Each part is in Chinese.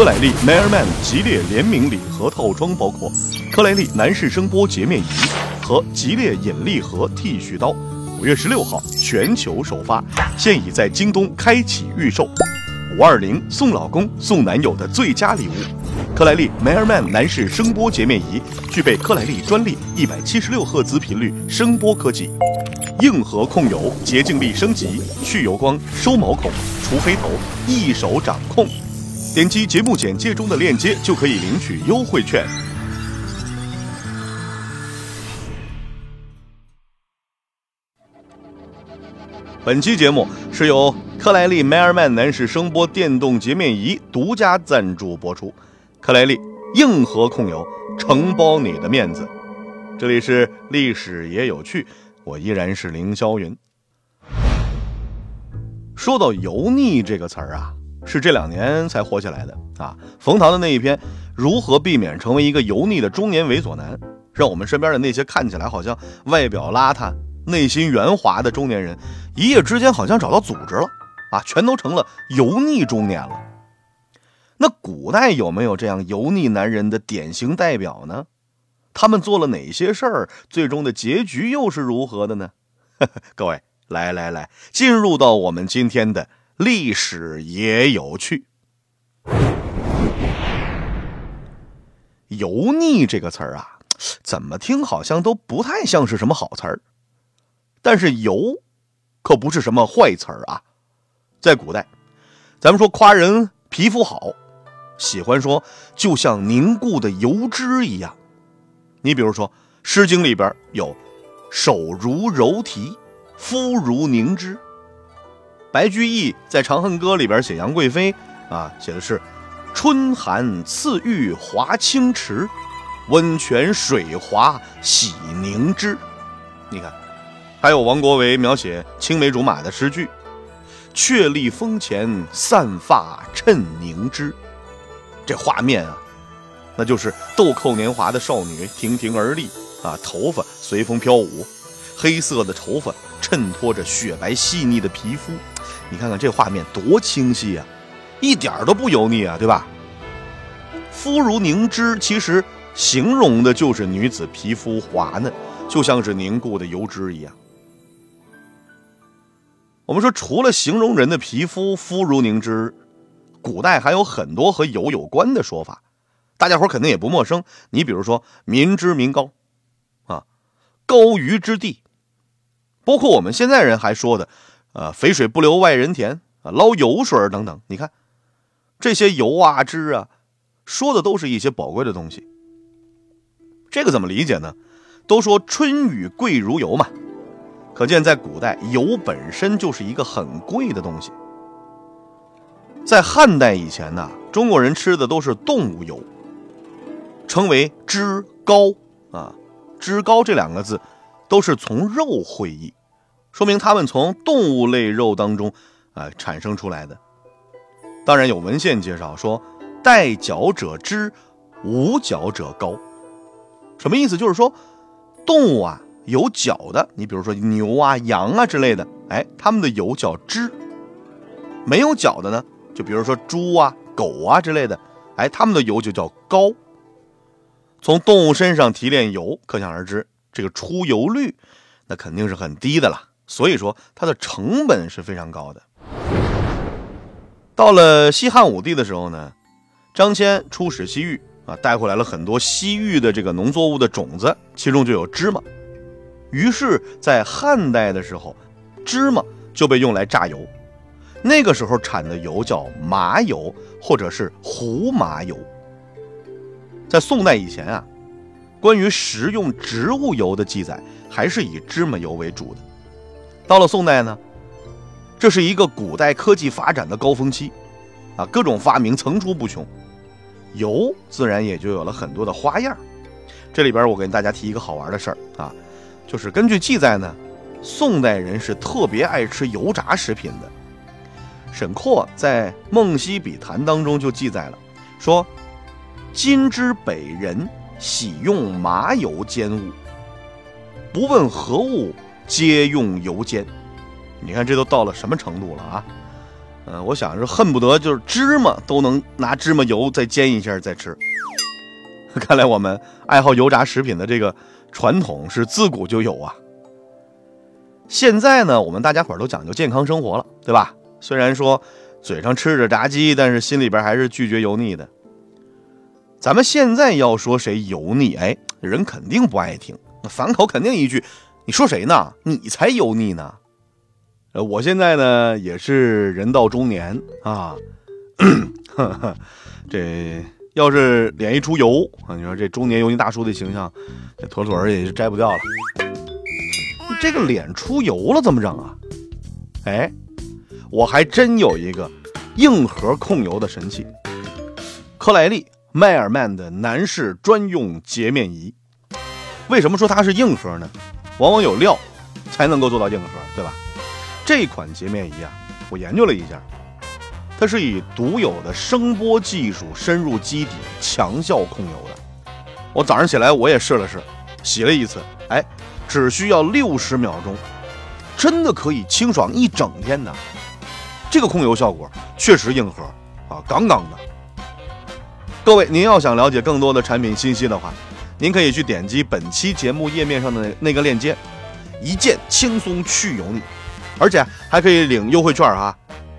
科莱利 Nairman 吉列联名礼盒套装包括科莱利男士声波洁面仪和吉列引力盒剃须刀。五月十六号全球首发，现已在京东开启预售。五二零送老公送男友的最佳礼物，科莱利 Nairman 男士声波洁面仪具备科莱利专利一百七十六赫兹频率声波科技。硬核控油，洁净力升级，去油光，收毛孔，除黑头，一手掌控。点击节目简介中的链接就可以领取优惠券。本期节目是由克莱利 Mairman 男士声波电动洁面仪独家赞助播出。克莱利硬核控油，承包你的面子。这里是历史也有趣。我依然是凌霄云。说到油腻这个词儿啊，是这两年才火起来的啊。冯唐的那一篇《如何避免成为一个油腻的中年猥琐男》，让我们身边的那些看起来好像外表邋遢、内心圆滑的中年人，一夜之间好像找到组织了啊，全都成了油腻中年了。那古代有没有这样油腻男人的典型代表呢？他们做了哪些事儿？最终的结局又是如何的呢？各位，来来来，进入到我们今天的历史也有趣。油腻这个词儿啊，怎么听好像都不太像是什么好词儿。但是油，可不是什么坏词儿啊。在古代，咱们说夸人皮肤好，喜欢说就像凝固的油脂一样。你比如说，《诗经》里边有“手如柔荑，肤如凝脂”。白居易在《长恨歌》里边写杨贵妃啊，写的是“春寒赐浴华清池，温泉水滑洗凝脂”。你看，还有王国维描写青梅竹马的诗句：“却立风前，散发衬凝脂”。这画面啊。那就是豆蔻年华的少女亭亭而立啊，头发随风飘舞，黑色的头发衬托着雪白细腻的皮肤，你看看这画面多清晰啊，一点都不油腻啊，对吧？肤如凝脂，其实形容的就是女子皮肤滑嫩，就像是凝固的油脂一样。我们说，除了形容人的皮肤肤如凝脂，古代还有很多和油有关的说法。大家伙肯定也不陌生，你比如说“民脂民膏”，啊，“高鱼之地”，包括我们现在人还说的，呃，“肥水不流外人田”啊，“捞油水”等等。你看，这些油啊、脂啊，说的都是一些宝贵的东西。这个怎么理解呢？都说春雨贵如油嘛，可见在古代，油本身就是一个很贵的东西。在汉代以前呢，中国人吃的都是动物油。称为脂膏啊，脂膏这两个字都是从肉会意，说明它们从动物类肉当中啊产生出来的。当然有文献介绍说，带角者脂，无角者膏。什么意思？就是说动物啊有角的，你比如说牛啊、羊啊之类的，哎，它们的油叫脂；没有角的呢，就比如说猪啊、狗啊之类的，哎，它们的油就叫膏。从动物身上提炼油，可想而知，这个出油率那肯定是很低的了。所以说，它的成本是非常高的。到了西汉武帝的时候呢，张骞出使西域啊，带回来了很多西域的这个农作物的种子，其中就有芝麻。于是，在汉代的时候，芝麻就被用来榨油。那个时候产的油叫麻油，或者是胡麻油。在宋代以前啊，关于食用植物油的记载还是以芝麻油为主的。到了宋代呢，这是一个古代科技发展的高峰期，啊，各种发明层出不穷，油自然也就有了很多的花样。这里边我给大家提一个好玩的事儿啊，就是根据记载呢，宋代人是特别爱吃油炸食品的。沈括在《梦溪笔谈》当中就记载了，说。今之北人喜用麻油煎物，不问何物，皆用油煎。你看这都到了什么程度了啊？嗯，我想是恨不得就是芝麻都能拿芝麻油再煎一下再吃。看来我们爱好油炸食品的这个传统是自古就有啊。现在呢，我们大家伙都讲究健康生活了，对吧？虽然说嘴上吃着炸鸡，但是心里边还是拒绝油腻的。咱们现在要说谁油腻，哎，人肯定不爱听，反口肯定一句：“你说谁呢？你才油腻呢！”呃，我现在呢也是人到中年啊，这要是脸一出油啊，你说这中年油腻大叔的形象，这妥妥也是摘不掉了。这个脸出油了怎么整啊？哎，我还真有一个硬核控油的神器——科莱丽迈尔曼的男士专用洁面仪。为什么说它是硬核呢？往往有料才能够做到硬核，对吧？这款洁面仪啊，我研究了一下，它是以独有的声波技术深入基底、强效控油的。我早上起来我也试了试，洗了一次，哎，只需要六十秒钟，真的可以清爽一整天呢。这个控油效果确实硬核啊，杠杠的。各位，您要想了解更多的产品信息的话，您可以去点击本期节目页面上的那个链接，一键轻松去油腻。而且还可以领优惠券啊！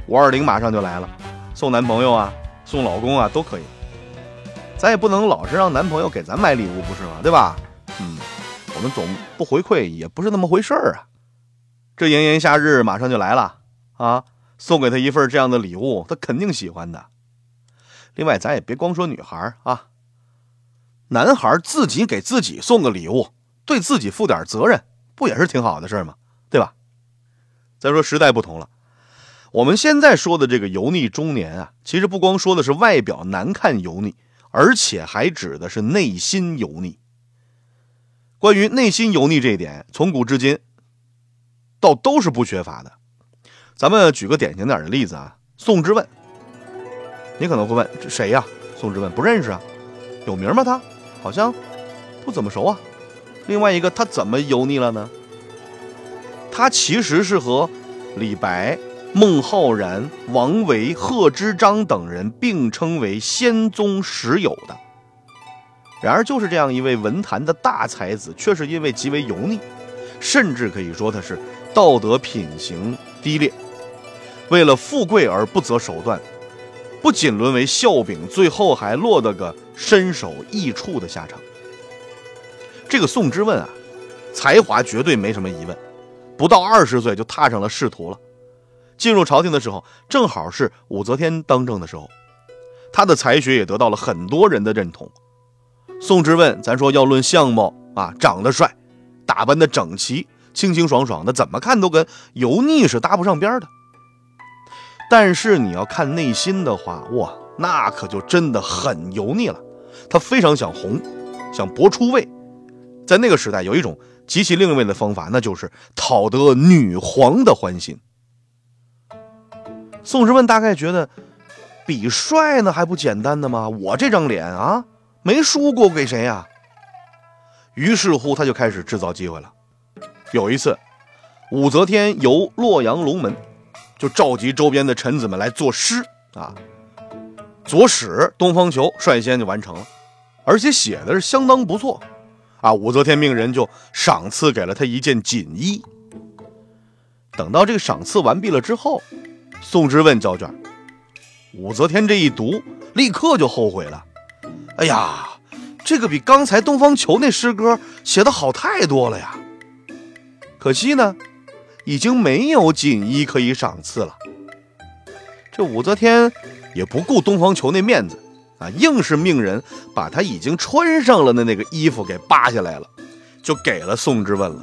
五二零马上就来了，送男朋友啊，送老公啊都可以。咱也不能老是让男朋友给咱买礼物，不是吗？对吧？嗯，我们总不回馈也不是那么回事儿啊。这炎炎夏日马上就来了啊，送给他一份这样的礼物，他肯定喜欢的。另外，咱也别光说女孩啊，男孩自己给自己送个礼物，对自己负点责任，不也是挺好的事吗？对吧？再说时代不同了，我们现在说的这个油腻中年啊，其实不光说的是外表难看油腻，而且还指的是内心油腻。关于内心油腻这一点，从古至今倒都是不缺乏的。咱们举个典型点的例子啊，宋之问。你可能会问，这谁呀？宋之问不认识啊，有名吗？他好像不怎么熟啊。另外一个，他怎么油腻了呢？他其实是和李白、孟浩然、王维、贺知章等人并称为仙宗十友的。然而，就是这样一位文坛的大才子，却是因为极为油腻，甚至可以说他是道德品行低劣，为了富贵而不择手段，不仅沦为笑柄，最后还落得个身首异处的下场。这个宋之问啊，才华绝对没什么疑问。不到二十岁就踏上了仕途了，进入朝廷的时候正好是武则天当政的时候，他的才学也得到了很多人的认同。宋之问，咱说要论相貌啊，长得帅，打扮的整齐，清清爽爽的，怎么看都跟油腻是搭不上边的。但是你要看内心的话，哇，那可就真的很油腻了。他非常想红，想博出位，在那个时代有一种。极其另类的方法，那就是讨得女皇的欢心。宋之问大概觉得，比帅呢还不简单的吗？我这张脸啊，没输过给谁呀？于是乎，他就开始制造机会了。有一次，武则天游洛阳龙门，就召集周边的臣子们来作诗啊。左使东方球率先就完成了，而且写的是相当不错。啊！武则天命人就赏赐给了他一件锦衣。等到这个赏赐完毕了之后，宋之问交卷，武则天这一读，立刻就后悔了。哎呀，这个比刚才东方球那诗歌写的好太多了呀！可惜呢，已经没有锦衣可以赏赐了。这武则天也不顾东方球那面子。啊，硬是命人把他已经穿上了的那个衣服给扒下来了，就给了宋之问了。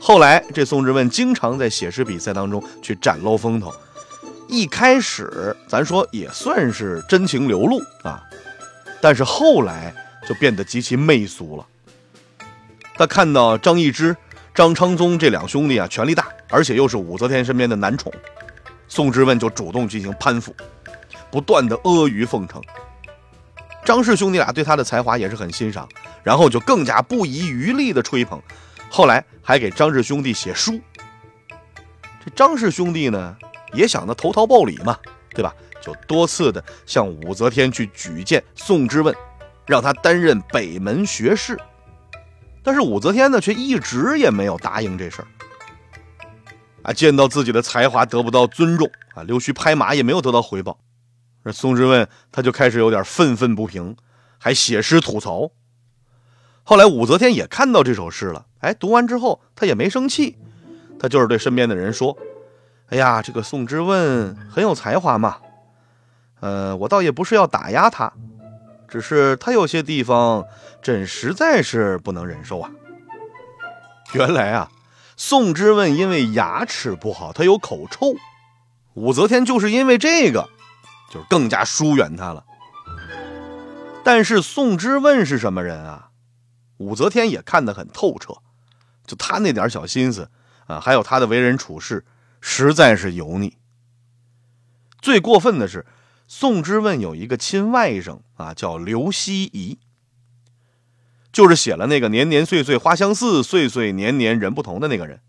后来，这宋之问经常在写诗比赛当中去展露风头。一开始，咱说也算是真情流露啊，但是后来就变得极其媚俗了。他看到张易之、张昌宗这两兄弟啊，权力大，而且又是武则天身边的男宠，宋之问就主动进行攀附。不断的阿谀奉承，张氏兄弟俩对他的才华也是很欣赏，然后就更加不遗余力的吹捧，后来还给张氏兄弟写书。这张氏兄弟呢，也想着投桃报李嘛，对吧？就多次的向武则天去举荐宋之问，让他担任北门学士。但是武则天呢，却一直也没有答应这事儿。啊，见到自己的才华得不到尊重啊，溜须拍马也没有得到回报，那宋之问他就开始有点愤愤不平，还写诗吐槽。后来武则天也看到这首诗了，哎，读完之后他也没生气，他就是对身边的人说：“哎呀，这个宋之问很有才华嘛，呃，我倒也不是要打压他，只是他有些地方朕实在是不能忍受啊。”原来啊，宋之问因为牙齿不好，他有口臭，武则天就是因为这个，就是更加疏远他了。但是宋之问是什么人啊？武则天也看得很透彻，就他那点小心思啊，还有他的为人处事，实在是油腻。最过分的是，宋之问有一个亲外甥啊，叫刘希夷，就是写了那个“年年岁岁花相似，岁岁年年人不同”的那个人。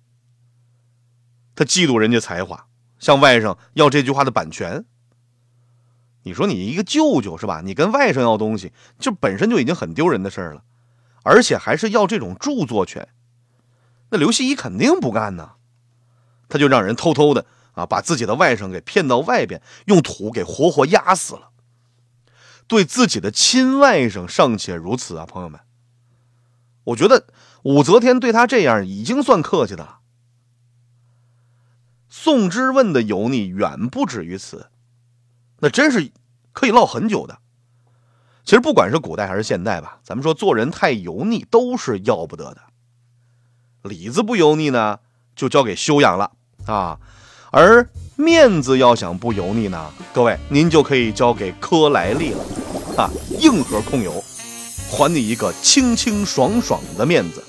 他嫉妒人家才华，向外甥要这句话的版权。你说你一个舅舅是吧？你跟外甥要东西，这本身就已经很丢人的事儿了。而且还是要这种著作权，那刘希夷肯定不干呢，他就让人偷偷的啊，把自己的外甥给骗到外边，用土给活活压死了。对自己的亲外甥尚且如此啊，朋友们，我觉得武则天对他这样已经算客气的了。宋之问的油腻远不止于此，那真是可以唠很久的。其实不管是古代还是现代吧，咱们说做人太油腻都是要不得的。里子不油腻呢，就交给修养了啊。而面子要想不油腻呢，各位您就可以交给科莱丽了啊，硬核控油，还你一个清清爽爽的面子。